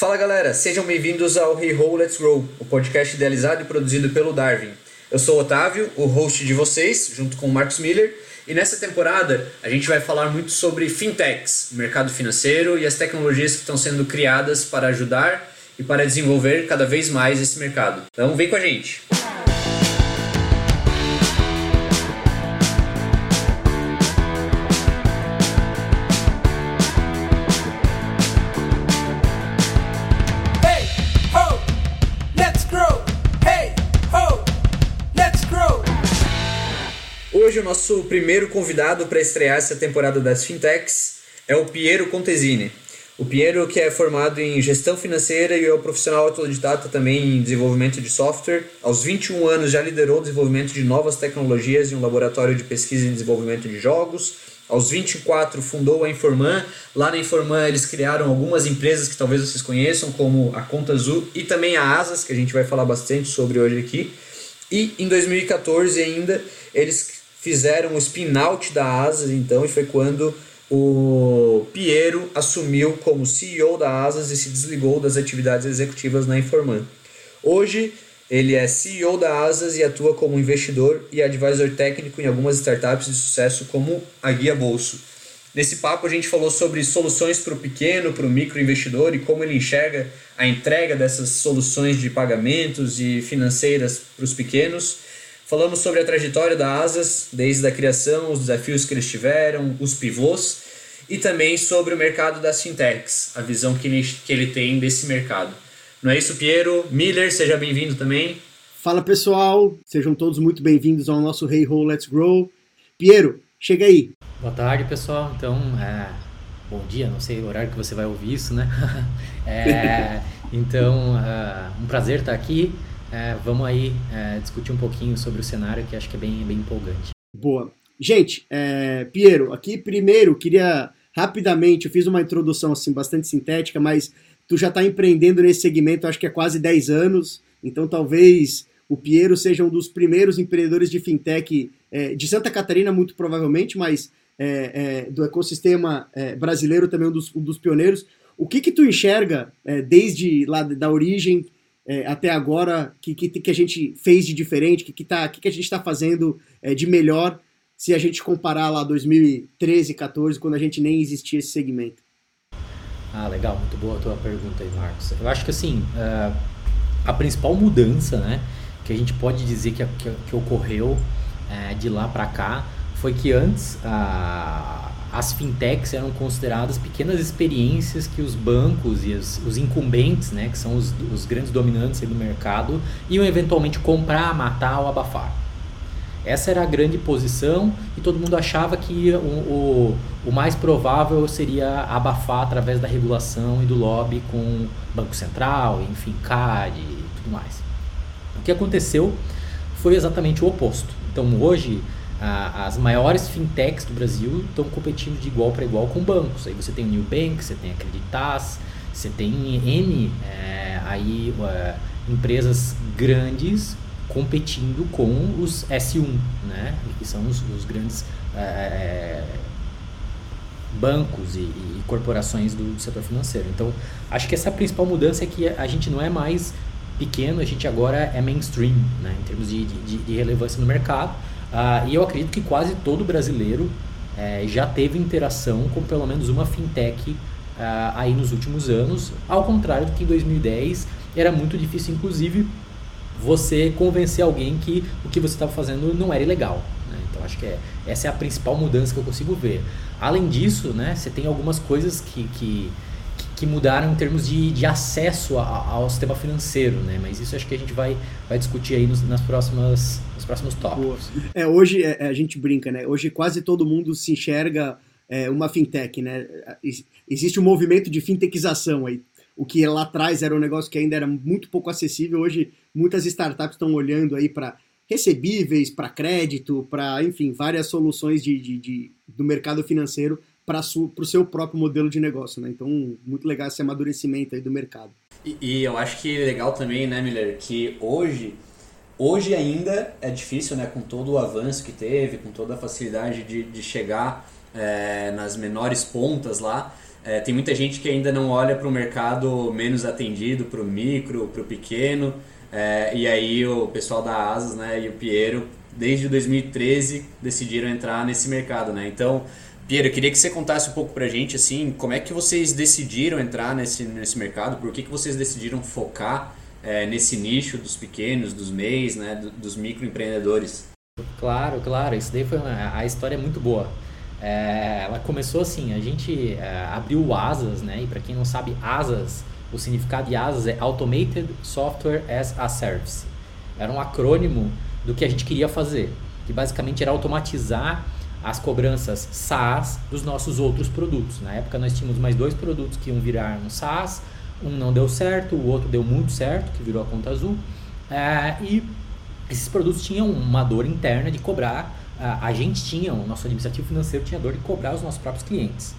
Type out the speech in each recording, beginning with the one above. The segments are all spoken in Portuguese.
Fala galera, sejam bem-vindos ao Hey Ho Let's Grow, o podcast idealizado e produzido pelo Darwin. Eu sou o Otávio, o host de vocês, junto com o Marcos Miller, e nessa temporada a gente vai falar muito sobre fintechs, o mercado financeiro e as tecnologias que estão sendo criadas para ajudar e para desenvolver cada vez mais esse mercado. Então vem com a gente! O nosso primeiro convidado para estrear essa temporada das Fintechs é o Piero Contesini. O Piero que é formado em gestão financeira e é o profissional autodidata também em desenvolvimento de software. Aos 21 anos já liderou o desenvolvimento de novas tecnologias em um laboratório de pesquisa e desenvolvimento de jogos. Aos 24 fundou a Informan. Lá na Informan eles criaram algumas empresas que talvez vocês conheçam, como a Conta Azul e também a Asas, que a gente vai falar bastante sobre hoje aqui. E em 2014 ainda eles fizeram o spin-out da Asas, então, e foi quando o Piero assumiu como CEO da Asas e se desligou das atividades executivas na Informan. Hoje, ele é CEO da Asas e atua como investidor e advisor técnico em algumas startups de sucesso como a Guia Bolso. Nesse papo a gente falou sobre soluções para o pequeno, para o microinvestidor e como ele enxerga a entrega dessas soluções de pagamentos e financeiras para os pequenos Falamos sobre a trajetória da Asas, desde a criação, os desafios que eles tiveram, os pivôs, e também sobre o mercado das fintechs, a visão que ele, que ele tem desse mercado. Não é isso, Piero? Miller, seja bem-vindo também. Fala pessoal, sejam todos muito bem-vindos ao nosso Hey Ho Let's Grow. Piero, chega aí. Boa tarde, pessoal. Então, é, bom dia, não sei o horário que você vai ouvir isso, né? é, então, é, um prazer estar aqui é, vamos aí é, discutir um pouquinho sobre o cenário que acho que é bem, bem empolgante. Boa. Gente, é, Piero, aqui primeiro queria rapidamente, eu fiz uma introdução assim bastante sintética, mas tu já está empreendendo nesse segmento acho que há quase 10 anos, então talvez o Piero seja um dos primeiros empreendedores de fintech é, de Santa Catarina, muito provavelmente, mas é, é, do ecossistema é, brasileiro também um dos, um dos, pioneiros. O que que tu enxerga desde lá da origem é, até agora que, que, que, a gente fez de diferente, que, que, tá, que, que a gente está fazendo é, de melhor se a gente comparar lá 2013, 14, quando a gente nem existia esse segmento? Ah, legal, muito boa a tua pergunta aí, Marcos. Eu acho que assim, uh, a principal mudança né, que a gente pode dizer que, que, que ocorreu uh, de lá para cá foi que antes uh, as fintechs eram consideradas pequenas experiências que os bancos e os, os incumbentes, né, que são os, os grandes dominantes do mercado, iam eventualmente comprar, matar ou abafar. Essa era a grande posição e todo mundo achava que o, o, o mais provável seria abafar através da regulação e do lobby com Banco Central, enfim, CAD e tudo mais. O que aconteceu foi exatamente o oposto. Então hoje as maiores fintechs do Brasil estão competindo de igual para igual com bancos. Aí você tem o Nubank, você tem a Creditas, você tem N é, aí, empresas grandes competindo com os S1, né? que são os, os grandes é, bancos e, e corporações do, do, setor financeiro. Então, acho que essa principal mudança é que a gente não é mais pequeno, a gente agora é mainstream, né? em termos de, de, de relevância no mercado. Ah, e eu acredito que quase todo brasileiro é, já teve interação com pelo menos uma fintech ah, aí nos últimos anos, ao contrário do que em 2010 era muito difícil, inclusive, você convencer alguém que o que você estava fazendo não era ilegal. Né? Então acho que é, essa é a principal mudança que eu consigo ver. Além disso, né, você tem algumas coisas que, que que mudaram em termos de, de acesso a, ao sistema financeiro, né? Mas isso acho que a gente vai, vai discutir aí nos, nas próximas, nos próximos tópicos. É, hoje é, a gente brinca, né? Hoje quase todo mundo se enxerga é, uma fintech, né? Existe um movimento de fintechização aí. O que lá atrás era um negócio que ainda era muito pouco acessível, hoje muitas startups estão olhando aí para recebíveis, para crédito, para, enfim, várias soluções de, de, de, do mercado financeiro para o seu próprio modelo de negócio, né? Então, muito legal esse amadurecimento aí do mercado. E, e, eu acho que legal também, né, Miller, que hoje, hoje ainda é difícil, né, com todo o avanço que teve, com toda a facilidade de, de chegar é, nas menores pontas lá, é, tem muita gente que ainda não olha para o mercado menos atendido, para o micro, para o pequeno. É, e aí o pessoal da Asas né, e o Piero, desde 2013, decidiram entrar nesse mercado. Né? Então, Piero, eu queria que você contasse um pouco para a gente assim, como é que vocês decidiram entrar nesse, nesse mercado, por que, que vocês decidiram focar é, nesse nicho dos pequenos, dos MEIs, né, dos microempreendedores? Claro, claro, isso daí foi uma, a história é muito boa. É, ela começou assim, a gente é, abriu ASAS, né? E para quem não sabe, ASAS, o significado de ASAS é Automated Software as a Service. Era um acrônimo do que a gente queria fazer, que basicamente era automatizar as cobranças SaaS dos nossos outros produtos. Na época nós tínhamos mais dois produtos que iam virar um SaaS, um não deu certo, o outro deu muito certo, que virou a conta azul. É, e esses produtos tinham uma dor interna de cobrar a, gente tinha, o nosso administrativo financeiro tinha dor de cobrar os nossos próprios clientes.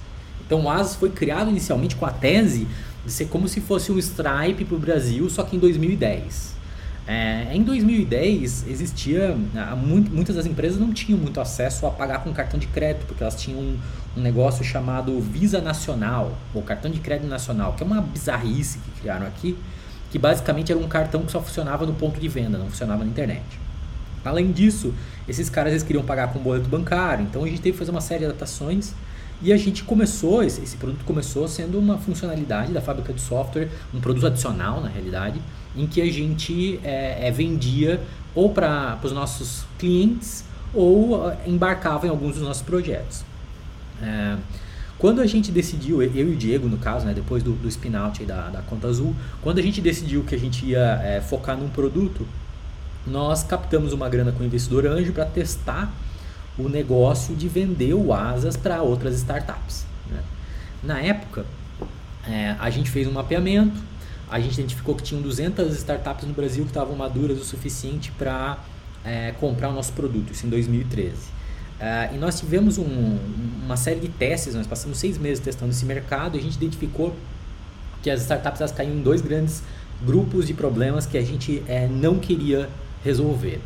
Então o Asas foi criado inicialmente com a tese de ser como se fosse um Stripe para o Brasil, só que em 2010. É, em 2010 existia muitas das empresas não tinham muito acesso a pagar com cartão de crédito porque elas tinham um, um, negócio chamado Visa Nacional ou cartão de crédito nacional que é uma bizarrice que criaram aqui que basicamente era um cartão que só funcionava no ponto de venda não funcionava na internet. Além disso, esses caras eles queriam pagar com boleto bancário, então a gente teve que fazer uma série de adaptações e a gente começou, esse, esse produto começou sendo uma funcionalidade da fábrica de software, um produto adicional na realidade, em que a gente é, é, vendia ou para os nossos clientes ou uh, embarcava em alguns dos nossos projetos. É, quando a gente decidiu, eu e o Diego no caso, né, depois do, do spin-out da, da Conta Azul, quando a gente decidiu que a gente ia é, focar num produto, nós captamos uma grana com o investidor anjo para testar o negócio de vender o Asas para outras startups. Né? Na época, é, a gente fez um mapeamento, a gente identificou que tinham 200 startups no Brasil que estavam maduras o suficiente para é, comprar o nosso produto, isso em 2013. É, e nós tivemos um, uma série de testes, nós passamos seis meses testando esse mercado e a gente identificou que as startups elas caíam em dois grandes grupos de problemas que a gente é, não queria resolver.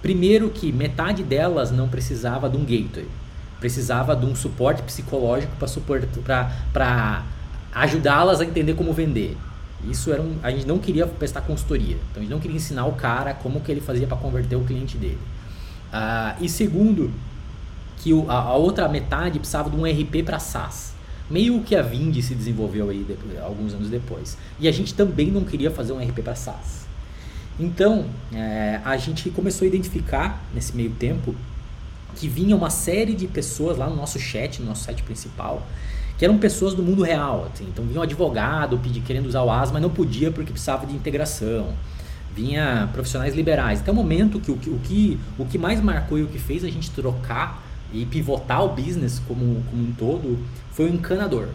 Primeiro que metade delas não precisava de um gateway, precisava de um suporte psicológico para ajudá-las a entender como vender. Isso era um, a gente não queria prestar consultoria, então a gente não queria ensinar o cara como que ele fazia para converter o cliente dele. Uh, e segundo, que o, a, a, outra metade precisava de um RP para SaaS. Meio que a Vind se desenvolveu aí depois, alguns anos depois. E a gente também não queria fazer um RP para SaaS. Então, é, a gente começou a identificar nesse meio tempo que vinha uma série de pessoas lá no nosso chat, no nosso site principal, que eram pessoas do mundo real. Assim. Então, vinha um advogado pedir, querendo usar o AS, mas não podia porque precisava de integração. Vinha profissionais liberais. Até o momento que o, o, que o que mais marcou e o que fez a gente trocar e pivotar o business como, como um todo foi o encanador.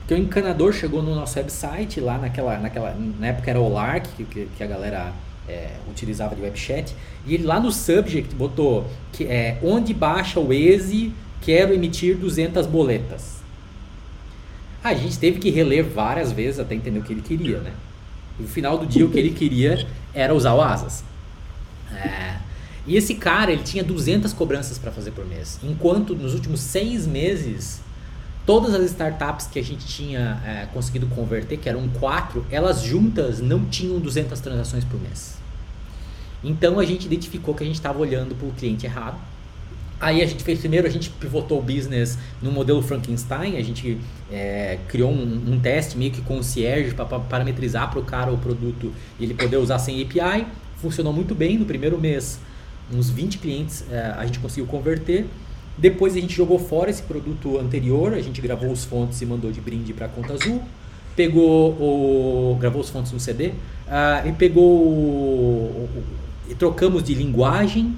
Porque o encanador chegou no nosso website, lá naquela, naquela na época era o Lark, que, que a galera é, utilizava de webchat, e ele lá no subject botou que é onde baixa o Waze, quero emitir 200 boletas. A gente teve que reler várias vezes até entender o que ele queria, né? no final do dia o que ele queria era usar o Asas. É, e esse cara, ele tinha 200 cobranças para fazer por mês. Enquanto nos últimos seis meses todas as startups que a gente tinha é, conseguido converter, que eram quatro, elas juntas não tinham 200 transações por mês. Então a gente identificou que a gente estava olhando para o cliente errado. Aí a gente fez primeiro, a gente pivotou o business no modelo Frankenstein, a gente é, criou um, um, teste meio que concierge para parametrizar para o cara o produto e ele poder usar sem API. Funcionou muito bem no primeiro mês, uns 20 clientes é, a gente conseguiu converter. Depois a gente jogou fora esse produto anterior, a gente gravou os fontes e mandou de brinde para a conta azul. Pegou o. gravou os fontes no CD uh, e pegou. O, o, e trocamos de linguagem,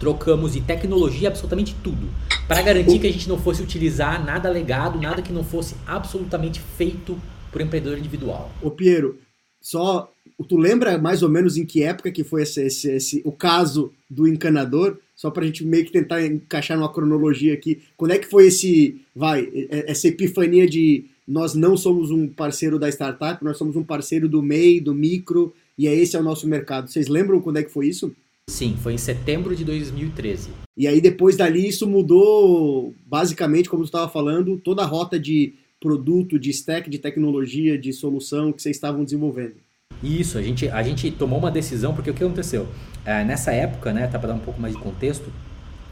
trocamos de tecnologia, absolutamente tudo. Para garantir que a gente não fosse utilizar nada legado, nada que não fosse absolutamente feito por empreendedor individual. Ô Piero, só. Tu lembra mais ou menos em que época que foi esse, esse, esse o caso do encanador? só para a gente meio que tentar encaixar numa cronologia aqui. Quando é que foi esse, vai, essa epifania de nós não somos um parceiro da startup, nós somos um parceiro do MEI, do micro, e é esse é o nosso mercado. Vocês lembram quando é que foi isso? Sim, foi em setembro de 2013. E aí depois dali isso mudou, basicamente, como você estava falando, toda a rota de produto, de stack, de tecnologia, de solução que vocês estavam desenvolvendo? Isso, a gente, a gente tomou uma decisão, porque o que aconteceu? É, nessa época, né, tá para dar um pouco mais de contexto,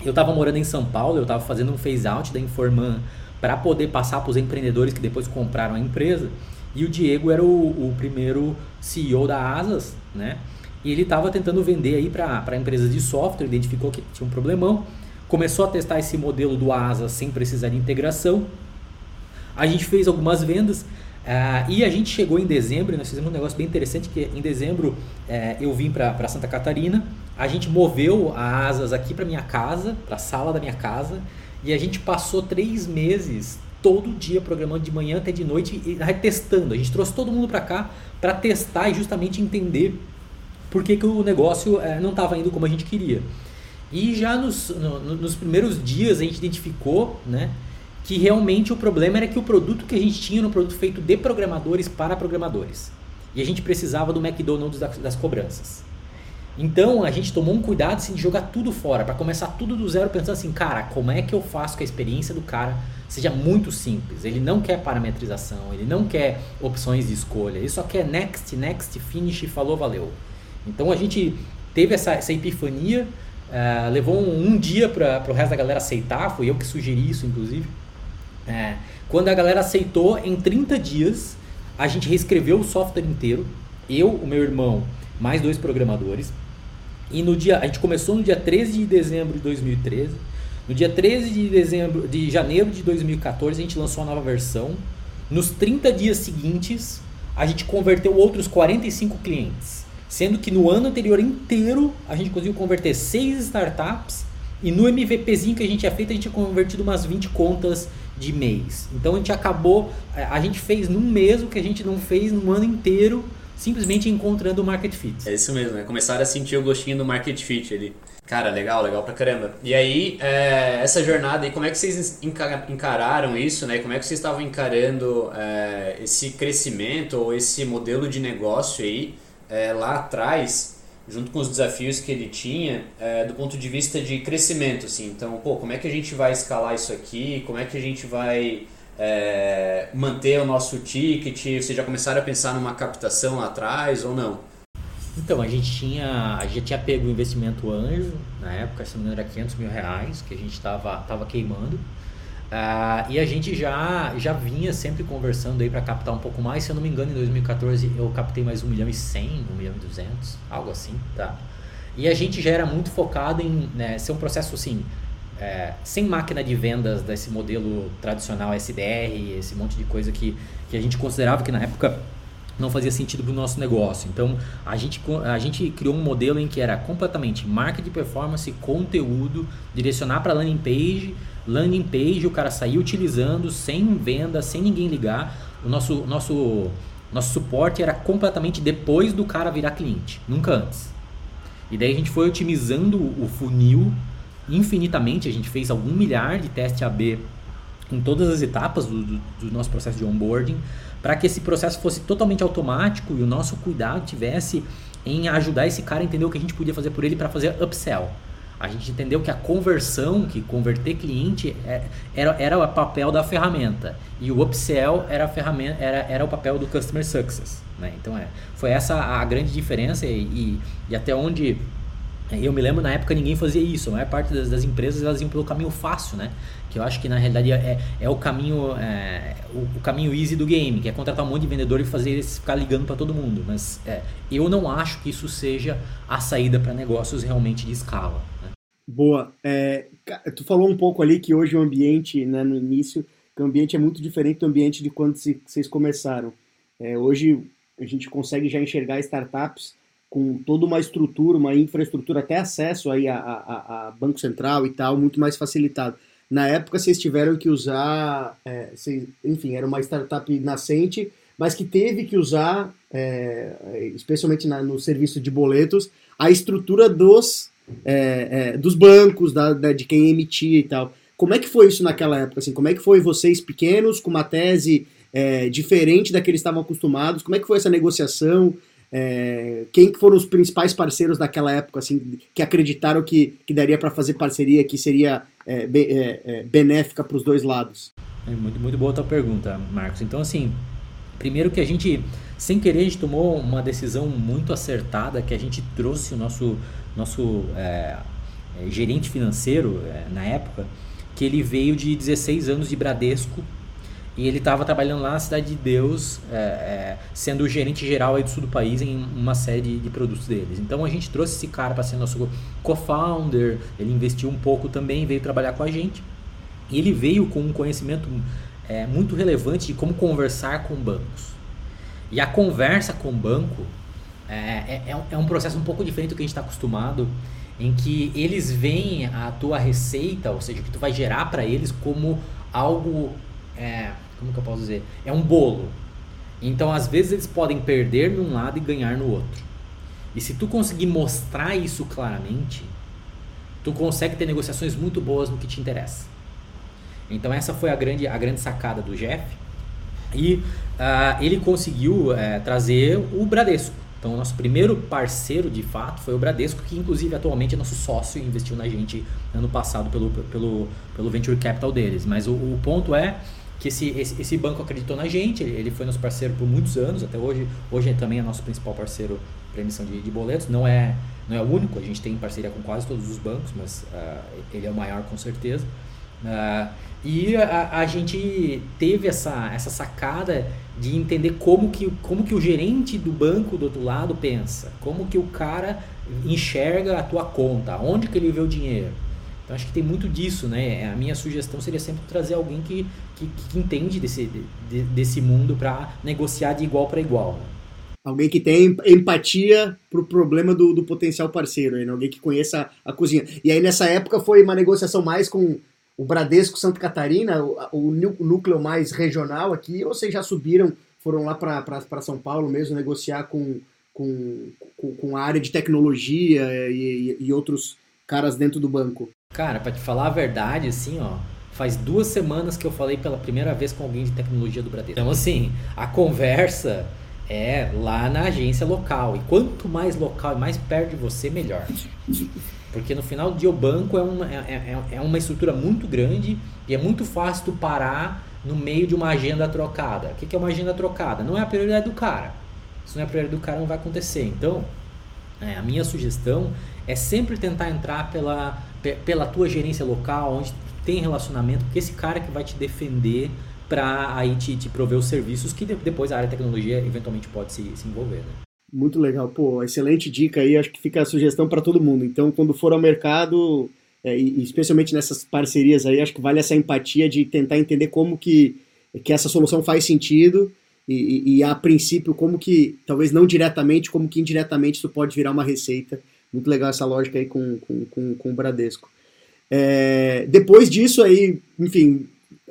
eu estava morando em São Paulo, eu estava fazendo um phase-out da Informan para poder passar para os empreendedores que depois compraram a empresa. E o Diego era o, o primeiro CEO da Asas, né? E ele estava tentando vender aí para empresas de software, identificou que tinha um problemão, começou a testar esse modelo do Asas sem precisar de integração. A gente fez algumas vendas uh, e a gente chegou em dezembro, nós fizemos um negócio bem interessante que em dezembro uh, eu vim para Santa Catarina, a gente moveu a Asas aqui para minha casa, para a sala da minha casa, e a gente passou três meses todo dia programando de manhã até de noite e testando. A gente trouxe todo mundo para cá para testar e justamente entender por que, que o negócio é, não estava indo como a gente queria. E já nos, no, nos primeiros dias a gente identificou né, que realmente o problema era que o produto que a gente tinha era um produto feito de programadores para programadores. E a gente precisava do McDonald's das, das cobranças. Então a gente tomou um cuidado assim, de jogar tudo fora, para começar tudo do zero, pensando assim, cara, como é que eu faço que a experiência do cara seja muito simples? Ele não quer parametrização, ele não quer opções de escolha, ele só quer next, next, finish, falou, valeu. Então a gente teve essa, essa epifania, uh, levou um, um dia para o resto da galera aceitar, fui eu que sugeri isso, inclusive. Uh, quando a galera aceitou, em 30 dias, a gente reescreveu o software inteiro, eu, o meu irmão, mais dois programadores. E no dia, a gente começou no dia 13 de dezembro de 2013. No dia 13 de dezembro de janeiro de 2014 a gente lançou a nova versão. Nos 30 dias seguintes, a gente converteu outros 45 clientes, sendo que no ano anterior inteiro a gente conseguiu converter 6 startups e no MVPzinho que a gente tinha feito, a gente tinha convertido umas 20 contas de mês. Então a gente acabou, a gente fez num mês o que a gente não fez no ano inteiro simplesmente encontrando o market fit. É isso mesmo, né? Começaram a sentir o gostinho do market fit ali. Cara, legal, legal pra caramba. E aí, é, essa jornada aí, como é que vocês encararam isso, né? Como é que vocês estavam encarando é, esse crescimento ou esse modelo de negócio aí é, lá atrás, junto com os desafios que ele tinha, é, do ponto de vista de crescimento, assim. Então, pô, como é que a gente vai escalar isso aqui? Como é que a gente vai é, manter o nosso ticket? Vocês já começaram a pensar numa captação lá atrás ou não? Então, a gente tinha, a gente tinha pego o investimento anjo, na época, se não era 500 mil reais, que a gente estava tava queimando. Uh, e a gente já, já vinha sempre conversando aí para captar um pouco mais. Se eu não me engano, em 2014 eu captei mais 1 milhão e 100, 1 milhão e 200, algo assim, tá? E a gente já era muito focado em né, ser um processo assim, é, sem máquina de vendas desse modelo tradicional SDR, esse monte de coisa que, que a gente considerava que na época não fazia sentido para o nosso negócio. Então a gente, a gente criou um modelo em que era completamente marca de performance, conteúdo, direcionar para landing page, landing page o cara sair utilizando sem venda, sem ninguém ligar. O nosso, nosso, nosso suporte era completamente depois do cara virar cliente, nunca antes. E daí a gente foi otimizando o funil infinitamente, a gente fez algum milhar de teste AB em todas as etapas do, do, do nosso processo de onboarding, para que esse processo fosse totalmente automático e o nosso cuidado tivesse em ajudar esse cara a entender o que a gente podia fazer por ele para fazer upsell. A gente entendeu que a conversão, que converter cliente é, era, era o papel da ferramenta e o upsell era, a ferramenta, era, era o papel do customer success. Né? Então é, foi essa a grande diferença e, e, e até onde eu me lembro na época ninguém fazia isso, a maior parte das, das, empresas elas iam pelo caminho fácil, né? Que eu acho que na realidade é, é o caminho é, o, o, caminho easy do game, que é contratar um monte de vendedor e fazer eles ficar ligando para todo mundo. Mas é, eu não acho que isso seja a saída para negócios realmente de escala. Boa. É, tu falou um pouco ali que hoje o ambiente, né, no início, que o ambiente é muito diferente do ambiente de quando se, vocês começaram. É, hoje a gente consegue já enxergar startups com toda uma estrutura, uma infraestrutura, até acesso aí a, a, a Banco Central e tal, muito mais facilitado. Na época vocês tiveram que usar, é, vocês, enfim, era uma startup nascente, mas que teve que usar, é, especialmente na, no serviço de boletos, a estrutura dos, é, é dos bancos, da, da, de quem emitia e tal. Como é que foi isso naquela época? Assim, como é que foi vocês pequenos, com uma tese é, diferente da que eles estavam acostumados? Como é que foi essa negociação? É, quem foram os principais parceiros daquela época, assim, que acreditaram que, que daria para fazer parceria que seria é, be, é, benéfica para os dois lados? Muito, muito boa a tua pergunta, Marcos. Então, assim, primeiro que a gente, sem querer, a gente tomou uma decisão muito acertada, que a gente trouxe o nosso, nosso é, é, gerente financeiro na época, que ele veio de 16 anos de Bradesco e ele estava trabalhando lá na Cidade de Deus, é, é, sendo o gerente geral aí do sul do país em uma série de, de produtos deles. Então a gente trouxe esse cara para ser nosso co-founder, ele investiu um pouco também, veio trabalhar com a gente. E ele veio com um conhecimento é, muito relevante de como conversar com bancos. E a conversa com o banco é, é, é, é um processo um pouco diferente do que a gente está acostumado, em que eles veem a tua receita, ou seja, o que tu vai gerar para eles como algo é, como que eu posso dizer? É um bolo. Então, às vezes, eles podem perder num lado e ganhar no outro. E se tu conseguir mostrar isso claramente, tu consegue ter negociações muito boas no que te interessa. Então, essa foi a grande, a grande sacada do Jeff. E uh, ele conseguiu uh, trazer o Bradesco. Então, o nosso primeiro parceiro, de fato, foi o Bradesco, que inclusive atualmente é nosso sócio e investiu na gente ano passado pelo, pelo, pelo Venture Capital deles. Mas o, o ponto é que esse, esse, esse, banco acreditou na gente, ele foi nosso parceiro por muitos anos, até hoje, hoje também é nosso principal parceiro para emissão de, de, boletos, não é, não é o único, a gente tem parceria com quase todos os bancos, mas uh, ele é o maior com certeza. Uh, e a, a, gente teve essa, essa sacada de entender como que, como que o gerente do banco do outro lado pensa, como que o cara enxerga a tua conta, onde que ele vê o dinheiro. Então acho que tem muito disso, né? A minha sugestão seria sempre trazer alguém que, que, que entende desse, de, desse mundo para negociar de igual para igual. Né? Alguém que tem empatia pro problema do, do potencial parceiro, né? alguém que conheça a cozinha. E aí nessa época foi uma negociação mais com o Bradesco Santa Catarina, o, o núcleo mais regional aqui, ou vocês já subiram, foram lá para São Paulo mesmo negociar com, com, com, a área de tecnologia e, e, e outros caras dentro do banco? Cara, para te falar a verdade, assim, ó, faz duas semanas que eu falei pela primeira vez com alguém de tecnologia do Bradesco. Então, assim, a conversa é lá na agência local. E quanto mais local e mais perto de você, melhor. Porque no final do dia o banco é uma, é, é, é uma estrutura muito grande e é muito fácil tu parar no meio de uma agenda trocada. O que é uma agenda trocada? Não é a prioridade do cara. Se não é a prioridade do cara, não vai acontecer. Então, é, a minha sugestão é sempre tentar entrar pela, pela tua gerência local, onde tem relacionamento, porque esse cara que vai te defender para aí te, te prover os serviços que depois a área de tecnologia eventualmente pode se, se envolver. Né? Muito legal, pô, excelente dica aí, acho que fica a sugestão para todo mundo. Então, quando for ao mercado, é, e especialmente nessas parcerias aí, acho que vale essa empatia de tentar entender como que, que essa solução faz sentido e, e, a princípio como que, talvez não diretamente, como que indiretamente isso pode virar uma receita muito legal essa lógica aí com, com, com, com o Bradesco. É, depois disso aí, enfim,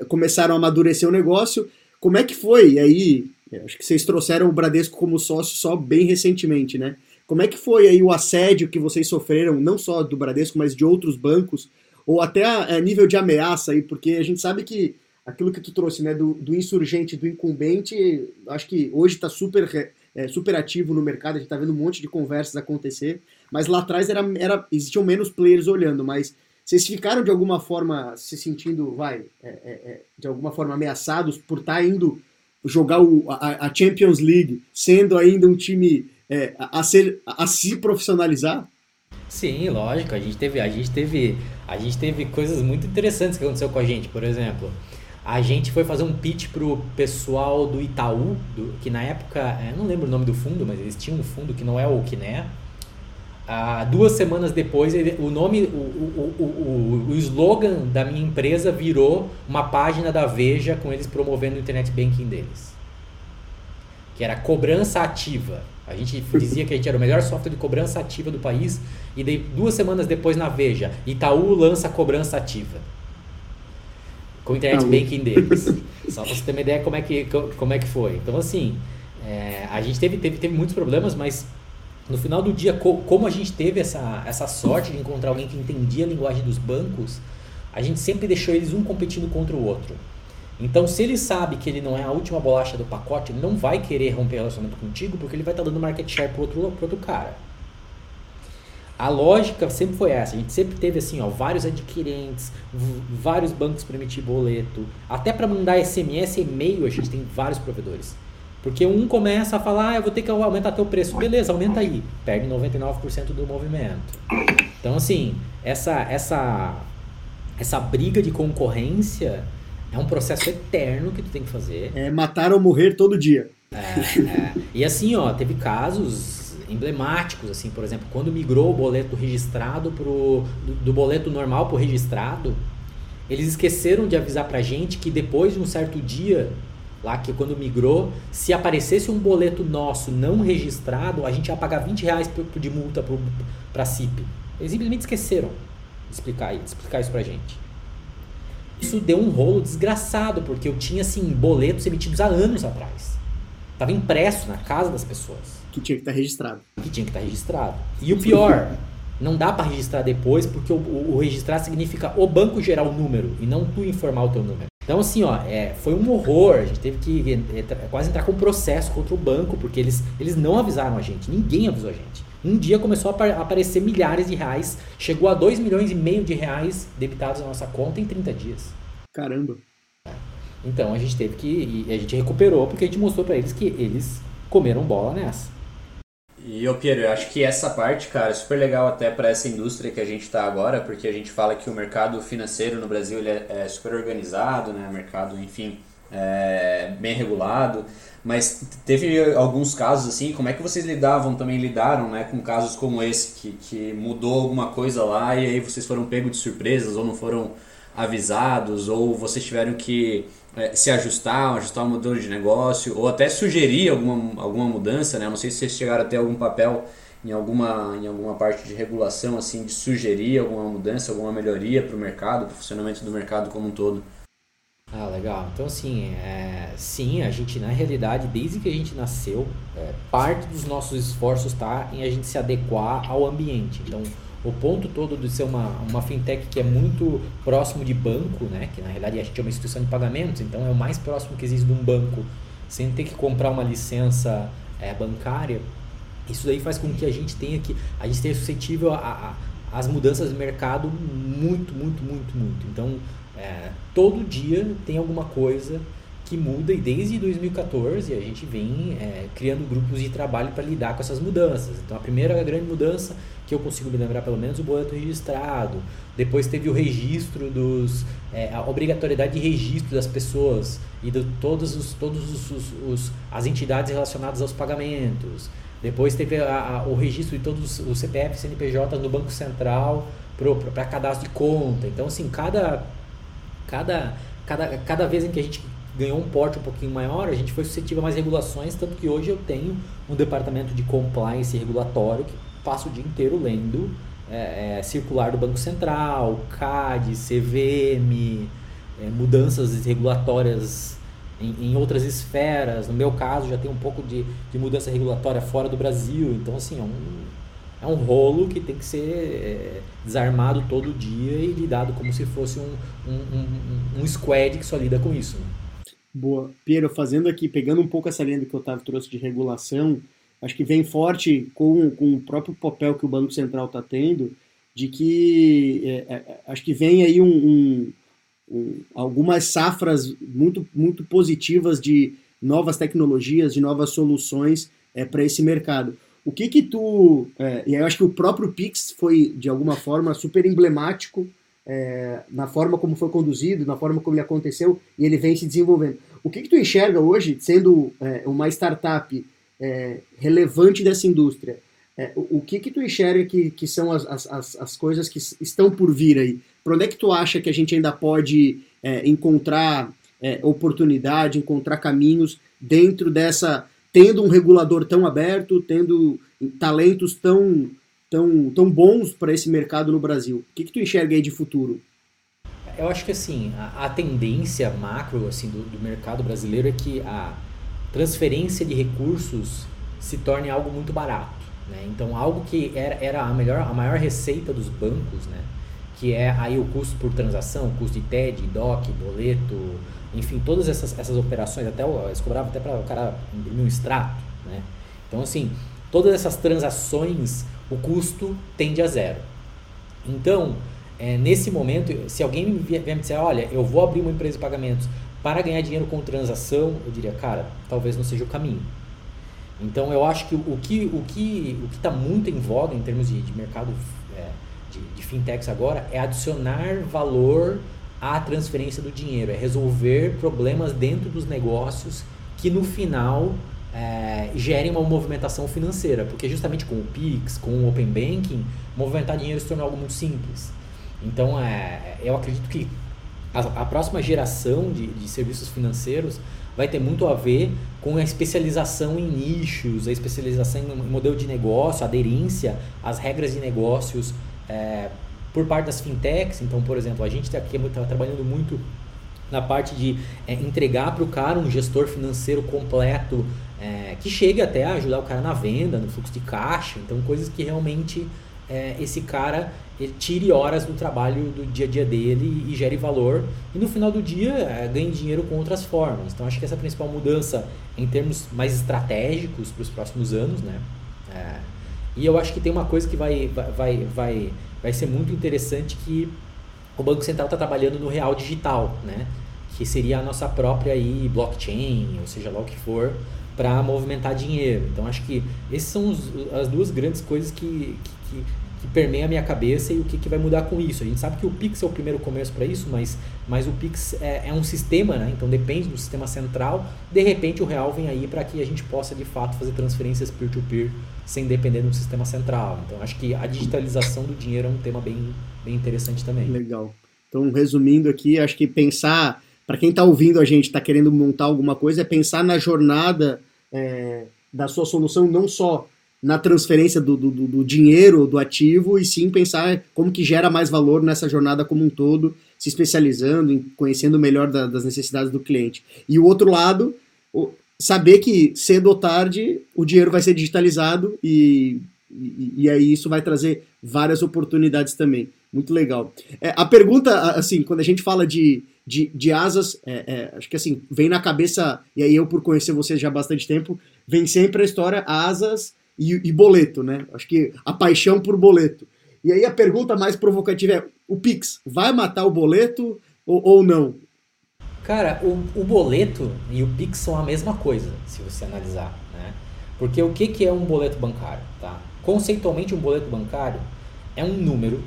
começaram a amadurecer o negócio. Como é que foi? E aí, acho que vocês trouxeram o Bradesco como sócio só bem recentemente, né? Como é que foi aí o assédio que vocês sofreram, não só do Bradesco, mas de outros bancos, ou até a, a nível de ameaça aí, porque a gente sabe que aquilo que tu trouxe, né, do, do insurgente, do incumbente, acho que hoje está super, é, super ativo no mercado, a gente está vendo um monte de conversas acontecer, mas lá atrás era, era, existiam menos players olhando, mas vocês ficaram de alguma forma se sentindo, vai, é, é, é de alguma forma ameaçados por estar tá indo jogar o, a, a, Champions League, sendo ainda um time é, a, ser, a se profissionalizar? Sim, lógico. A gente teve, a gente teve, a gente teve coisas muito interessantes que aconteceu com a gente. Por exemplo, a gente foi fazer um pitch pro pessoal do Itaú, do, que na época, eu não lembro o nome do fundo, mas eles tinham um fundo que não é o Kiné, ah, duas semanas depois, ele, o nome, o, o, o, o, slogan da minha empresa virou uma página da Veja com eles promovendo o internet banking deles. Que era cobrança ativa. A gente dizia que a gente era o melhor software de cobrança ativa do país. E daí, duas semanas depois, na Veja, Itaú lança cobrança ativa. Com o internet banking deles. Só pra você ter uma ideia como é que, como é que foi. Então, assim, é, a gente teve, teve, teve muitos problemas, mas no final do dia, como a gente teve essa, essa sorte de encontrar alguém que entendia a linguagem dos bancos, a gente sempre deixou eles um competindo contra o outro. Então, se ele sabe que ele não é a última bolacha do pacote, ele não vai querer romper relacionamento contigo porque ele vai estar tá dando market share pro outro, outro cara. A lógica sempre foi essa. A gente sempre teve assim, ó, vários adquirentes, vários bancos para emitir boleto, até para mandar SMS, e-mail, a gente tem vários provedores. Porque um começa a falar, ah, eu vou ter que aumentar teu preço. Beleza, aumenta aí. Perde 99% do movimento. Então, assim, essa, essa, essa briga de concorrência é um processo eterno que tu tem que fazer. É matar ou morrer todo dia. É, é. E assim, ó, teve casos emblemáticos, assim, por exemplo, quando migrou o boleto registrado pro, do, do boleto normal para o registrado, eles esqueceram de avisar pra gente que depois de um certo dia, lá que quando migrou, se aparecesse um boleto nosso não registrado, a gente ia pagar 20 reais de multa para a CIP. Eles simplesmente esqueceram de explicar, de explicar isso pra gente. Isso deu um rolo desgraçado, porque eu tinha assim boletos emitidos há anos atrás. Tava impresso na casa das pessoas. Que tinha que estar tá registrado. Que tinha que estar tá registrado. E o pior, não dá para registrar depois, porque o, o, o, registrar significa o banco gerar o número e não tu informar o teu número. Então, assim, ó, é, foi um horror. A gente teve que é, quase entrar com processo contra o banco, porque eles, eles não avisaram a gente. Ninguém avisou a gente. Um dia começou a aparecer milhares de reais, chegou a 2 milhões e meio de reais debitados na nossa conta em 30 dias. Caramba. Então a gente teve que. a gente recuperou porque a gente mostrou para eles que eles comeram bola nessa. E eu, Piero, eu acho que essa parte, cara, é super legal até para essa indústria que a gente está agora, porque a gente fala que o mercado financeiro no Brasil ele é, é super organizado, né? Mercado, enfim, é bem regulado. Mas teve alguns casos assim, como é que vocês lidavam, também lidaram, né, com casos como esse, que, que mudou alguma coisa lá e aí vocês foram pegos de surpresas ou não foram avisados, ou vocês tiveram que é, se ajustar, ajustar o modelo de negócio, ou até sugerir alguma, alguma mudança, né? Não sei se vocês chegaram a ter algum papel em alguma, em alguma parte de regulação, assim, de sugerir alguma mudança, alguma melhoria para o mercado, para o funcionamento do mercado como um todo. Ah, legal. Então, assim, é, sim, a gente, na realidade, desde que a gente nasceu, é, parte dos nossos esforços está em a gente se adequar ao ambiente. Então, o ponto todo de ser uma, uma fintech que é muito próximo de banco, né? que na realidade a gente é uma instituição de pagamentos, então é o mais próximo que existe de um banco, sem ter que comprar uma licença é, bancária, isso daí faz com que a gente tenha que a gente esteja suscetível a, a, as mudanças de mercado muito, muito, muito, muito. Então, é, todo dia tem alguma coisa que muda e desde 2014 a gente vem é, criando grupos de trabalho para lidar com essas mudanças. Então, a primeira grande mudança que eu consigo me lembrar pelo menos o boleto registrado. Depois teve o registro dos. É, a obrigatoriedade de registro das pessoas e de todos os, todos os, os, os as entidades relacionadas aos pagamentos. Depois teve a, a, o registro de todos os CPF e CNPJ no Banco Central para cadastro de conta. Então, assim, cada, cada, cada, cada vez em que a gente ganhou um porte um pouquinho maior, a gente foi suscetível a mais regulações, tanto que hoje eu tenho um departamento de compliance regulatório que passo o dia inteiro lendo é, é, circular do Banco Central, CAD, CVM, é, mudanças regulatórias em, em, outras esferas. No meu caso, já tem um pouco de, de mudança regulatória fora do Brasil. Então, assim, é um, é um rolo que tem que ser é, desarmado todo dia e lidado como se fosse um, um, um, um squad que só lida com isso. Né? Boa. Piero, fazendo aqui, pegando um pouco essa linha que o Otávio trouxe de regulação, acho que vem forte com, com o próprio papel que o Banco Central está tendo, de que é, é, acho que vem aí um, um, um, algumas safras muito, muito positivas de novas tecnologias, de novas soluções é, para esse mercado. O que que tu... É, e eu acho que o próprio Pix foi, de alguma forma, super emblemático é, na forma como foi conduzido, na forma como ele aconteceu, e ele vem se desenvolvendo. O que que tu enxerga hoje, sendo é, uma startup é, relevante dessa indústria. É, o, que que tu enxerga que, que são as, as, as coisas que estão por vir aí? Para onde é que tu acha que a gente ainda pode é, encontrar é, oportunidade, encontrar caminhos dentro dessa, tendo um regulador tão aberto, tendo talentos tão, tão, tão bons para esse mercado no Brasil? O que que tu enxerga aí de futuro? Eu acho que assim, a, a tendência macro assim, do, do mercado brasileiro é que a transferência de recursos se torne algo muito barato. Né? Então, algo que era, era a, melhor, a maior receita dos bancos, né? que é aí o custo por transação, custo de TED, DOC, boleto, enfim, todas essas, essas operações, até eles cobravam até para o cara imprimir um extrato, né? Então, assim, todas essas transações, o custo tende a zero. Então, é, nesse momento, se alguém vier me dizer, olha, eu vou abrir uma empresa de pagamentos para ganhar dinheiro com transação, eu diria, cara, talvez não seja o caminho. Então, eu acho que o que o que o que está muito em voga em termos de, de mercado é, de, de fintechs agora é adicionar valor à transferência do dinheiro, é resolver problemas dentro dos negócios que no final é, gerem uma movimentação financeira, porque justamente com o Pix, com o Open Banking, movimentar dinheiro se tornou algo muito simples. Então, é, eu acredito que a, a próxima geração de, de serviços financeiros vai ter muito a ver com a especialização em nichos, a especialização em modelo de negócio, aderência às regras de negócios é, por parte das fintechs. Então, por exemplo, a gente está aqui tá trabalhando muito na parte de é, entregar para o cara um gestor financeiro completo é, que chegue até a ajudar o cara na venda, no fluxo de caixa. Então, coisas que realmente é, esse cara ele tire horas do trabalho do dia a dia dele e, gere valor. E no final do dia é, ganhe dinheiro com outras formas. Então, acho que essa é a principal mudança em termos mais estratégicos para os próximos anos. Né? É, e eu acho que tem uma coisa que vai, vai, vai, vai ser muito interessante que o Banco Central está trabalhando no real digital, né? que seria a nossa própria aí, blockchain, ou seja lá o que for, para movimentar dinheiro. Então acho que essas são os, as duas grandes coisas que, que, que permeiam a minha cabeça e o que, que vai mudar com isso. A gente sabe que o Pix é o primeiro começo para isso, mas, mas o Pix é, é, um sistema, né? então depende do sistema central. De repente o real vem aí para que a gente possa de fato fazer transferências peer-to-peer -peer, sem depender do sistema central. Então acho que a digitalização do dinheiro é um tema bem, bem interessante também. Legal. Então resumindo aqui, acho que pensar para quem está ouvindo a gente, está querendo montar alguma coisa, é pensar na jornada é, da sua solução não só na transferência do, do, do, dinheiro, do ativo, e sim pensar como que gera mais valor nessa jornada como um todo, se especializando, em conhecendo melhor da, das necessidades do cliente. E o outro lado, saber que cedo ou tarde o dinheiro vai ser digitalizado e, e, e aí isso vai trazer várias oportunidades também. Muito legal. É, a pergunta, assim, quando a gente fala de, de, de asas, é, é, acho que assim, vem na cabeça, e aí eu por conhecer vocês já há bastante tempo, vem sempre a história asas e, e boleto, né? Acho que a paixão por boleto. E aí a pergunta mais provocativa é, o Pix vai matar o boleto ou, ou não? Cara, o, o boleto e o Pix são a mesma coisa, se você analisar, né? Porque o que, que é um boleto bancário, tá? Conceitualmente, um boleto bancário é um número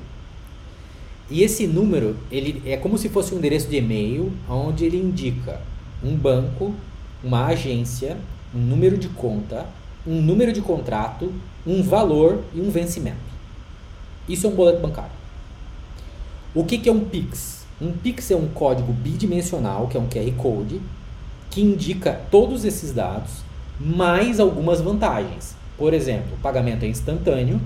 e esse número, ele é como se fosse um endereço de e-mail, onde ele indica um banco, uma agência, um número de conta, um número de contrato, um valor e um vencimento. Isso é um boleto bancário. O que, que é um Pix? Um Pix é um código bidimensional, que é um QR Code, que indica todos esses dados, mais algumas vantagens. Por exemplo, o pagamento é instantâneo,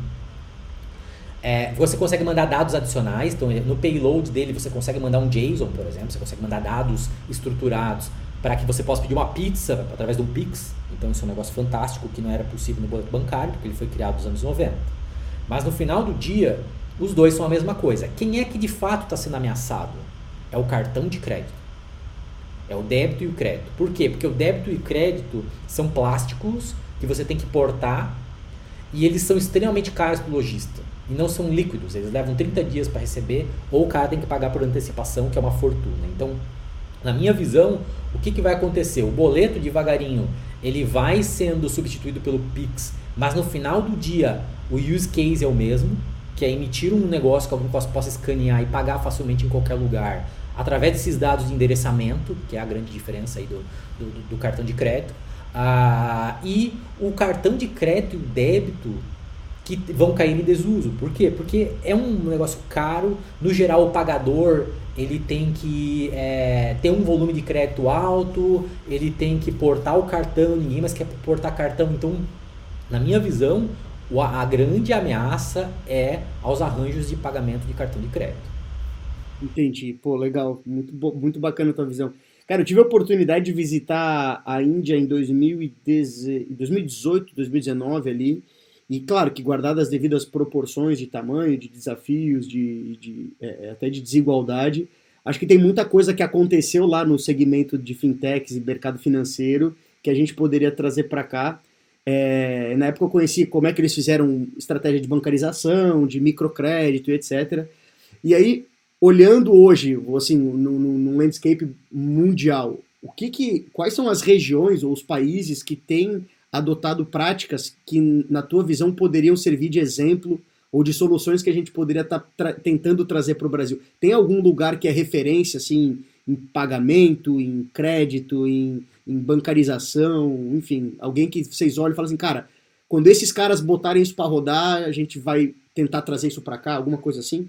é, você consegue mandar dados adicionais, então no payload dele você consegue mandar um JSON, por exemplo, você consegue mandar dados estruturados para que você possa pedir uma pizza através do Pix. Então isso é um negócio fantástico que não era possível no boleto bancário, porque ele foi criado nos anos 90. Mas no final do dia, os dois são a mesma coisa. Quem é que de fato está sendo ameaçado? É o cartão de crédito. É o débito e o crédito. Por quê? Porque o débito e o crédito são plásticos que você tem que portar e eles são extremamente caros para o lojista e não são líquidos, eles levam 30 dias para receber ou o cara tem que pagar por antecipação, que é uma fortuna. Então, na minha visão, o que, que vai acontecer? O boleto devagarinho ele vai sendo substituído pelo Pix, mas no final do dia o use case é o mesmo, que é emitir um negócio que alguém possa, escanear e pagar facilmente em qualquer lugar, através desses dados de endereçamento, que é a grande diferença aí do, do, do cartão de crédito. Ah, e o cartão de crédito e o débito que vão cair em desuso. Por quê? Porque é um negócio caro. No geral, o pagador ele tem que é, ter um volume de crédito alto, ele tem que portar o cartão, ninguém mais quer portar cartão. Então, na minha visão, a grande ameaça é aos arranjos de pagamento de cartão de crédito. Entendi. Pô, legal. Muito, muito bacana a tua visão. Cara, eu tive a oportunidade de visitar a Índia em 2018, 2019 ali. E claro que guardadas as devidas proporções de tamanho, de desafios, de, de é, até de desigualdade, acho que tem muita coisa que aconteceu lá no segmento de fintechs e mercado financeiro que a gente poderia trazer para cá. É, na época eu conheci como é que eles fizeram estratégia de bancarização, de microcrédito, etc. E aí, olhando hoje, assim, no landscape mundial, o que que, quais são as regiões ou os países que têm adotado práticas que, na tua visão, poderiam servir de exemplo ou de soluções que a gente poderia estar tá tra tentando trazer para o Brasil? Tem algum lugar que é referência, assim, em pagamento, em crédito, em, em bancarização, enfim, alguém que vocês olham e falam assim, cara, quando esses caras botarem isso para rodar, a gente vai tentar trazer isso para cá, alguma coisa assim?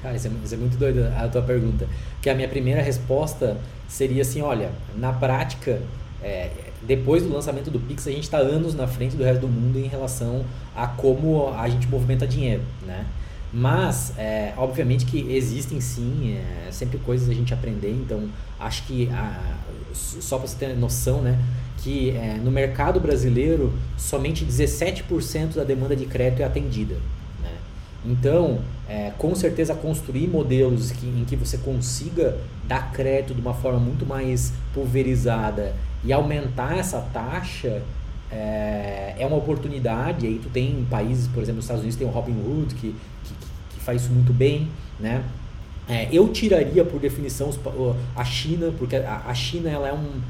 Cara, isso é, isso é, muito doido a tua pergunta. Que a minha primeira resposta seria assim, olha, na prática, é, depois do lançamento do Pix, a gente está anos na frente do resto do mundo em relação a como a gente movimenta dinheiro, né? Mas, é, obviamente que existem sim é, sempre coisas a gente aprender, então acho que, a, só para você ter noção, né, que é, no mercado brasileiro somente 17% da demanda de crédito é atendida. Então, é, com certeza construir modelos que, em que você consiga dar crédito de uma forma muito mais pulverizada e aumentar essa taxa é, é uma oportunidade. E aí tu tem países, por exemplo, nos Estados Unidos tem o Robinhood que, que, que faz isso muito bem, né? É, eu tiraria por definição a China, porque a China ela é, um,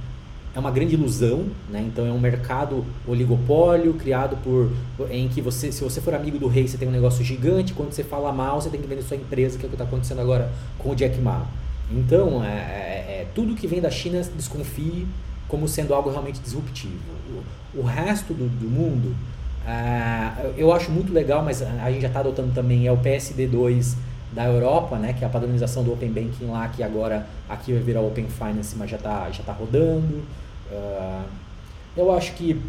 é uma grande ilusão, né? então é um mercado oligopólio criado por em que você, se você for amigo do rei, você tem um negócio gigante, quando você fala mal, você tem que vender sua empresa, que é o que está acontecendo agora com o Jack Ma. Então, é, é, é, tudo que vem da China, desconfie, como sendo algo realmente disruptivo. O, o resto do, do mundo, uh, eu acho muito legal, mas a gente já está adotando também, é o PSD2 da Europa, né, que é a padronização do Open Banking lá, que agora aqui vai virar Open Finance, mas já está já tá rodando. Uh, eu acho que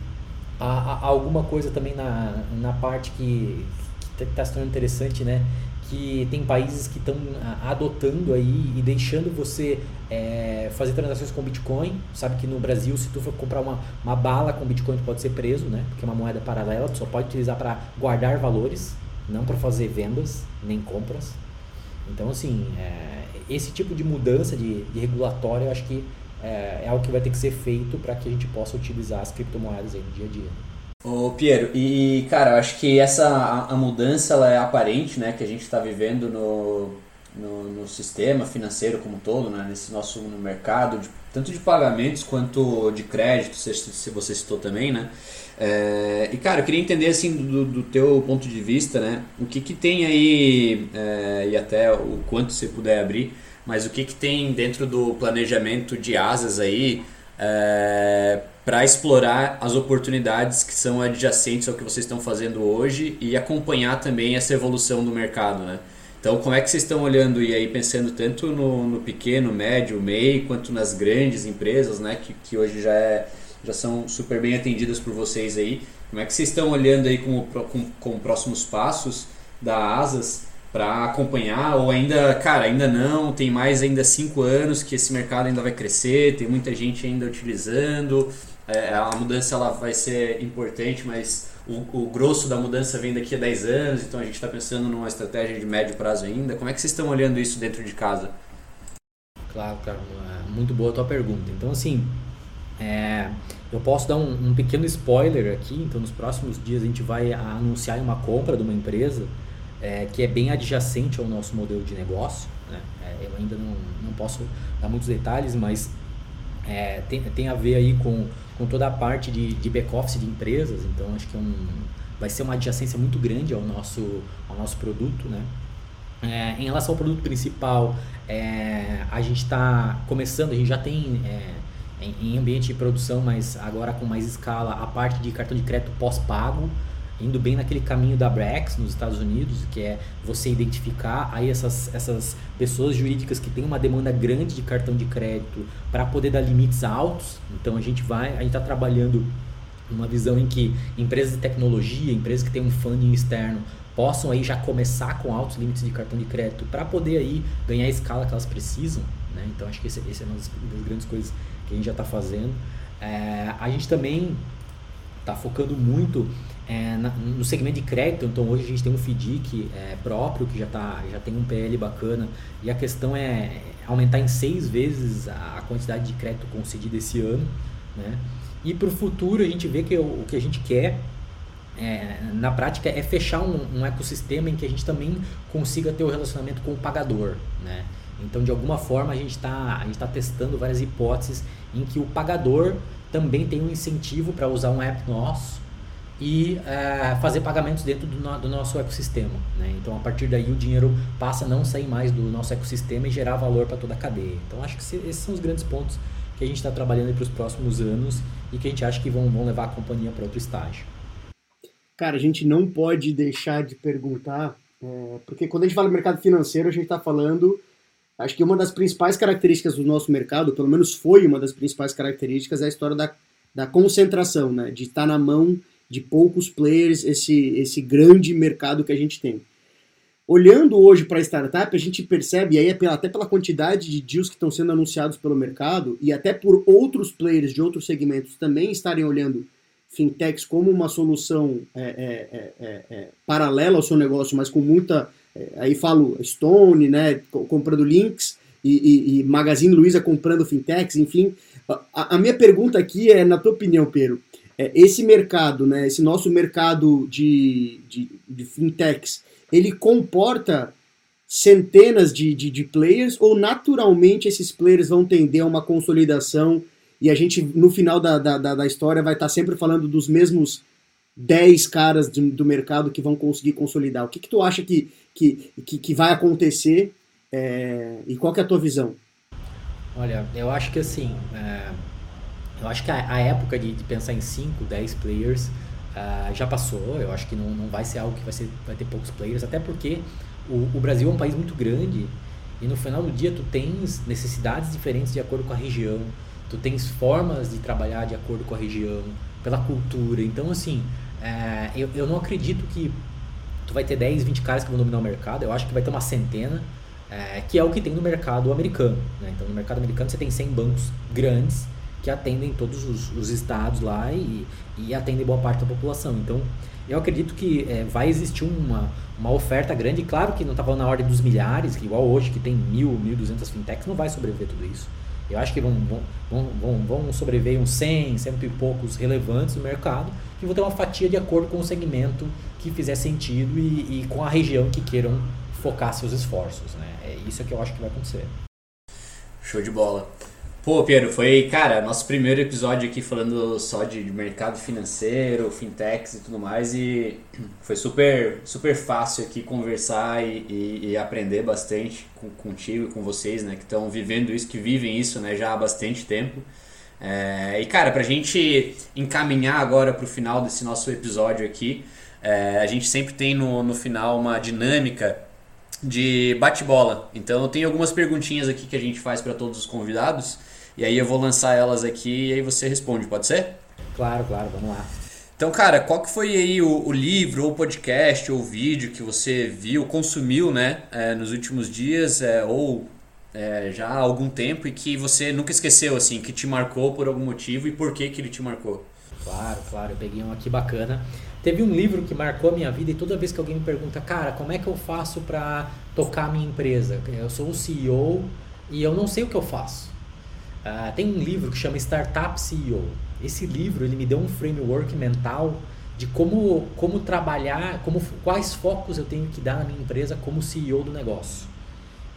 há, há, alguma coisa também na, na parte que está se tornando interessante, né, que tem países que estão adotando aí e deixando você é, fazer transações com Bitcoin. Sabe que no Brasil, se tu for comprar uma, uma bala com Bitcoin, tu pode ser preso, né? Porque é uma moeda paralela, tu só pode utilizar para guardar valores, não para fazer vendas nem compras. Então, assim, é, esse tipo de mudança de, de regulatório, eu acho que é, é algo que vai ter que ser feito para que a gente possa utilizar as criptomoedas aí no dia a dia. Ô Piero, e cara, eu acho que essa a, a mudança ela é aparente, né, que a gente está vivendo no, no, no, sistema financeiro como um todo, né, nesse nosso no mercado, de, tanto de pagamentos quanto de crédito, se, se você citou também, né. É, e cara, eu queria entender assim do, do teu ponto de vista, né, o que que tem aí é, e até o quanto você puder abrir, mas o que que tem dentro do planejamento de asas aí é, para explorar as oportunidades que são adjacentes ao que vocês estão fazendo hoje e acompanhar também essa evolução do mercado, né? Então, como é que vocês estão olhando e aí pensando tanto no, no pequeno, médio, meio, quanto nas grandes empresas, né, que, que hoje já, é, já são super bem atendidas por vocês aí? Como é que vocês estão olhando aí com, com, com próximos passos da Asas para acompanhar ou ainda, cara, ainda não, tem mais ainda cinco anos que esse mercado ainda vai crescer, tem muita gente ainda utilizando, é, a mudança ela vai ser importante, mas o, o, grosso da mudança vem daqui a 10 anos, então a gente está pensando numa estratégia de médio prazo ainda. Como é que vocês estão olhando isso dentro de casa? Claro, cara, muito boa a tua pergunta. Então, assim, é, eu posso dar um, um, pequeno spoiler aqui. Então, nos próximos dias a gente vai anunciar uma compra de uma empresa é, que é bem adjacente ao nosso modelo de negócio. Né? É, eu ainda não, não posso dar muitos detalhes, mas é, tem, tem a ver aí com com toda a parte de, de back-office de empresas, então acho que é um, vai ser uma adjacência muito grande ao nosso, ao nosso produto, né? É, em relação ao produto principal, é, a gente está começando, a gente já tem é, em, em ambiente de produção, mas agora com mais escala, a parte de cartão de crédito pós-pago, indo bem naquele caminho da Brex nos Estados Unidos, que é você identificar aí essas, essas pessoas jurídicas que têm uma demanda grande de cartão de crédito para poder dar limites altos. Então a gente vai, a gente está trabalhando numa visão em que empresas de tecnologia, empresas que têm um funding externo possam aí já começar com altos limites de cartão de crédito para poder aí ganhar a escala que elas precisam. Né? Então acho que esse, esse é uma das, das grandes coisas que a gente já está fazendo. É, a gente também tá focando muito é, na, no segmento de crédito. Então hoje a gente tem um FDIC é, próprio que já, tá, já tem um PL bacana e a questão é aumentar em seis vezes a, quantidade de crédito concedido esse ano. Né? E para o futuro a gente vê que o, o que a gente quer é, na prática é fechar um, um, ecossistema em que a gente também consiga ter o relacionamento com o pagador, né? Então, de alguma forma, a gente está tá testando várias hipóteses em que o pagador também tem um incentivo para usar um app nosso e é, fazer pagamentos dentro do, no, do, nosso ecossistema. Né? Então, a partir daí, o dinheiro passa a não sair mais do nosso ecossistema e gerar valor para toda a cadeia. Então, acho que esses são os grandes pontos que a gente está trabalhando para os próximos anos e que a gente acha que vão, vão levar a companhia para outro estágio. Cara, a gente não pode deixar de perguntar, é, porque quando a gente fala mercado financeiro, a gente está falando. Acho que uma das principais características do nosso mercado, pelo menos foi uma das principais características, é a história da, da concentração, né? de estar tá na mão de poucos players esse, esse grande mercado que a gente tem. Olhando hoje para a startup, a gente percebe, e aí é até pela quantidade de deals que estão sendo anunciados pelo mercado, e até por outros players de outros segmentos também estarem olhando fintechs como uma solução é, é, é, é, é paralela ao seu negócio, mas com muita. É, aí falo Stone, né, comprando links, e, e, e Magazine Luiza comprando fintechs, enfim. A, a, minha pergunta aqui é, na tua opinião, Pedro, esse mercado, né, esse nosso mercado de, de, de fintechs, ele comporta centenas de, de, de players ou naturalmente esses players vão tender a uma consolidação e a gente, no final da, da, da história, vai estar sempre falando dos mesmos 10 caras de, do mercado que vão conseguir consolidar. O que, que tu acha que, que, que, que vai acontecer é, e qual que é a tua visão? Olha, eu acho que assim, é, eu acho que a, a época de, de, pensar em 5, 10 players uh, já passou. Eu acho que não, não vai ser algo que vai, ser, vai ter poucos players, até porque o, o Brasil é um país muito grande e no final do dia tu tens necessidades diferentes de acordo com a região tu tens formas de trabalhar de acordo com a região, pela cultura. Então, assim, é, eu, eu não acredito que tu vai ter 10, 20 caras que vão dominar o mercado. Eu acho que vai ter uma centena, é, que é o que tem no mercado americano. Né? Então, no mercado americano você tem 100 bancos grandes que atendem todos os, os estados lá e, e atendem boa parte da população. Então, eu acredito que é, vai existir uma, uma oferta grande. Claro que não está falando na ordem dos milhares, que igual hoje que tem mil, mil duzentas fintechs, não vai sobreviver tudo isso. Eu acho que vão, vão, vão, vão sobreviver uns 100, cento e poucos relevantes no mercado, que vão ter uma fatia de acordo com o segmento que fizer sentido e, e com a região que queiram focar seus esforços. Né? É isso que eu acho que vai acontecer. Show de bola. Pô, Piero, foi, cara, nosso primeiro episódio aqui falando só de mercado financeiro, fintechs e tudo mais, e foi super, super fácil aqui conversar e, e, e aprender bastante com, contigo e com vocês, né, que estão vivendo isso, que vivem isso, né, já há bastante tempo. É, e, cara, pra gente encaminhar agora pro final desse nosso episódio aqui, é, a gente sempre tem no, no final uma dinâmica de bate-bola. Então eu tenho algumas perguntinhas aqui que a gente faz para todos os convidados. E aí eu vou lançar elas aqui e aí você responde, pode ser? Claro, claro, vamos lá. Então, cara, qual que foi aí o, o livro, ou podcast, ou vídeo que você viu, consumiu, né, é, nos últimos dias, é, ou é, já há algum tempo e que você nunca esqueceu, assim, que te marcou por algum motivo e por que que ele te marcou? Claro, claro, eu peguei um aqui bacana. Teve um livro que marcou a minha vida e toda vez que alguém me pergunta, cara, como é que eu faço para tocar a minha empresa? Eu sou o CEO e eu não sei o que eu faço. Uh, tem um livro que chama Startup CEO. Esse livro ele me deu um framework mental de como, como trabalhar, como, quais focos eu tenho que dar na minha empresa como CEO do negócio.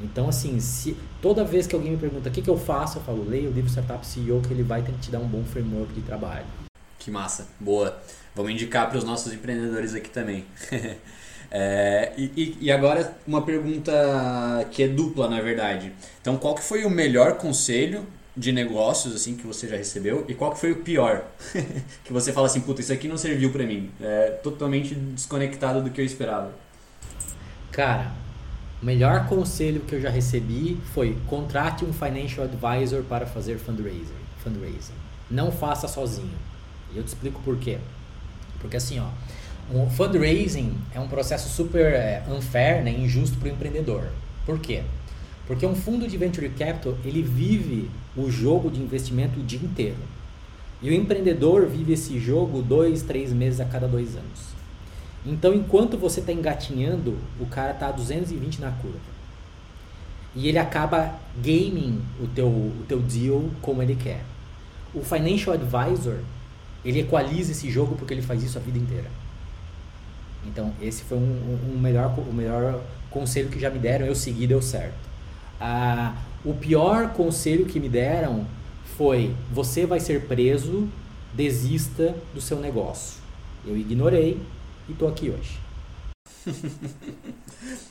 Então, assim, se toda vez que alguém me pergunta o que, que eu faço, eu falo, leia o livro Startup CEO que ele vai te dar um bom framework de trabalho. Que massa, boa. Vamos indicar para os nossos empreendedores aqui também. é, e, e agora uma pergunta que é dupla, na verdade. Então, qual que foi o melhor conselho de negócios assim que você já recebeu e qual que foi o pior? Que você fala assim puta isso aqui não serviu para mim. É totalmente desconectado do que eu esperava. Cara o melhor conselho que eu já recebi foi contrate um financial advisor para fazer fundraising fundraising. Não faça sozinho. E eu te explico por quê. Porque assim ó o fundraising é um processo super é, unfair né injusto para o empreendedor. Por quê porque um fundo de venture capital, ele vive o jogo de investimento o dia inteiro. E o empreendedor vive esse jogo dois, três meses a cada dois anos. Então, enquanto você está engatinhando, o cara está a 220 na curva. E ele acaba gaming o teu, o teu deal como ele quer. O financial advisor, ele equaliza esse jogo porque ele faz isso a vida inteira. Então, esse foi um, um melhor, o melhor conselho que já me deram, eu segui, deu certo. Ah, o pior conselho que me deram foi: você vai ser preso, desista do seu negócio. Eu ignorei e tô aqui hoje.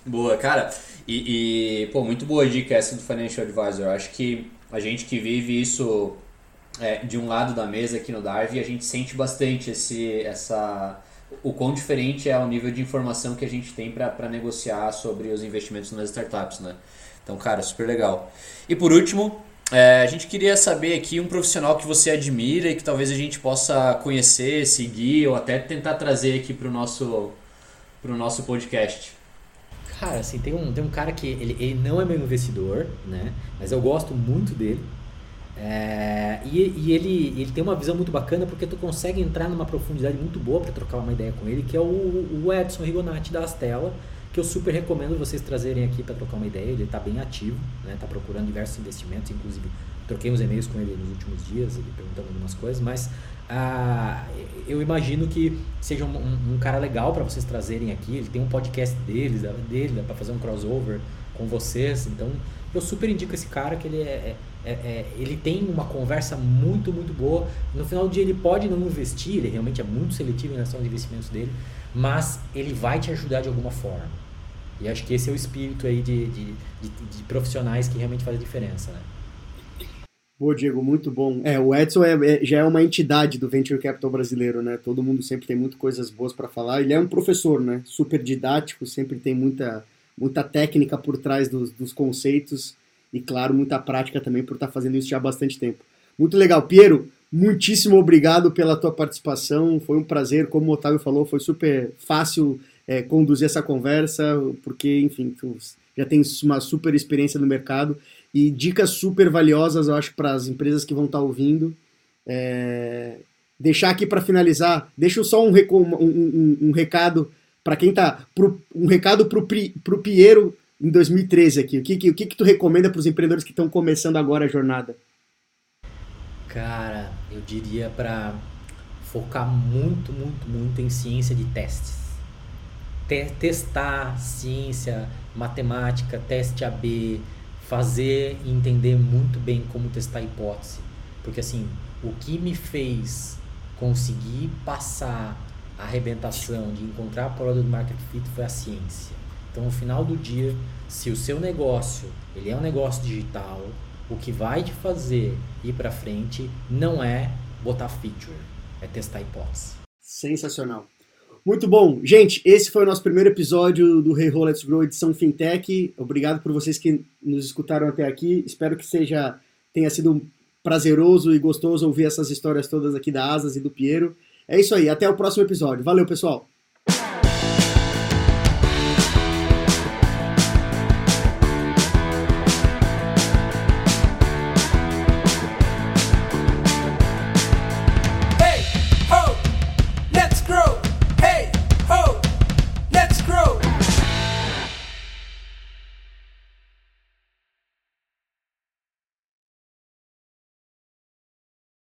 boa, cara. E, e, pô, muito boa dica essa do Financial Advisor. Acho que a gente que vive isso é, de um lado da mesa aqui no Darwin, a gente sente bastante esse, essa, o quão diferente é o nível de informação que a gente tem para negociar sobre os investimentos nas startups, né? Então, cara, super legal. E por último, é, a gente queria saber aqui um profissional que você admira e que talvez a gente possa conhecer, seguir ou até tentar trazer aqui para o nosso, pro nosso podcast. Cara, assim, tem um, tem um cara que ele, ele não é meu investidor, né? Mas eu gosto muito dele. É, e, e ele, ele tem uma visão muito bacana porque tu consegue entrar numa profundidade muito boa para trocar uma ideia com ele, que é o, o Edson Rigonati da Astela que eu super recomendo vocês trazerem aqui para trocar uma ideia. Ele está bem ativo, está né? Tá procurando diversos investimentos, inclusive troquei uns e-mails com ele nos últimos dias, ele perguntando algumas coisas, mas ah, eu imagino que seja um, um, um cara legal para vocês trazerem aqui. Ele tem um podcast deles, dele, para fazer um crossover com vocês. Então eu super indico esse cara que ele é, é, é, ele tem uma conversa muito, muito boa. No final do dia ele pode não investir, ele realmente é muito seletivo em relação aos investimentos dele, mas ele vai te ajudar de alguma forma. E acho que esse é o espírito aí de, de, de, de profissionais que realmente faz a diferença, né? Boa, Diego, muito bom. É, o Edson é, é, já é uma entidade do Venture Capital brasileiro, né? Todo mundo sempre tem muitas coisas boas para falar. Ele é um professor, né? Super didático, sempre tem muita, muita técnica por trás dos, dos conceitos e, claro, muita prática também por estar tá fazendo isso já há bastante tempo. Muito legal. Piero, muitíssimo obrigado pela tua participação. Foi um prazer, como o Otávio falou, foi super fácil é, conduzir essa conversa, porque, enfim, tu já tens uma super experiência no mercado e dicas super valiosas, eu acho, para as empresas que vão estar tá ouvindo. É, deixar aqui para finalizar, deixa só um, um, um, um recado para quem tá. Pro, um recado para o Piero em 2013 aqui. O que, que, o que, que tu recomenda para os empreendedores que estão começando agora a jornada? Cara, eu diria para focar muito, muito, muito em ciência de testes te testar ciência, matemática, teste AB, fazer e entender muito bem como testar a hipótese. Porque assim, o que me fez conseguir passar a arrebentação de encontrar a prova do market fit foi a ciência. Então, no final do dia, se o seu negócio ele é um negócio digital, o que vai te fazer ir para frente não é botar feature, é testar a hipótese. Sensacional. Muito bom. Gente, esse foi o nosso primeiro episódio do Hey Ho Let's Grow edição Fintech. Obrigado por vocês que nos escutaram até aqui. Espero que seja tenha sido prazeroso e gostoso ouvir essas histórias todas aqui da Asas e do Piero. É isso aí, até o próximo episódio. Valeu, pessoal!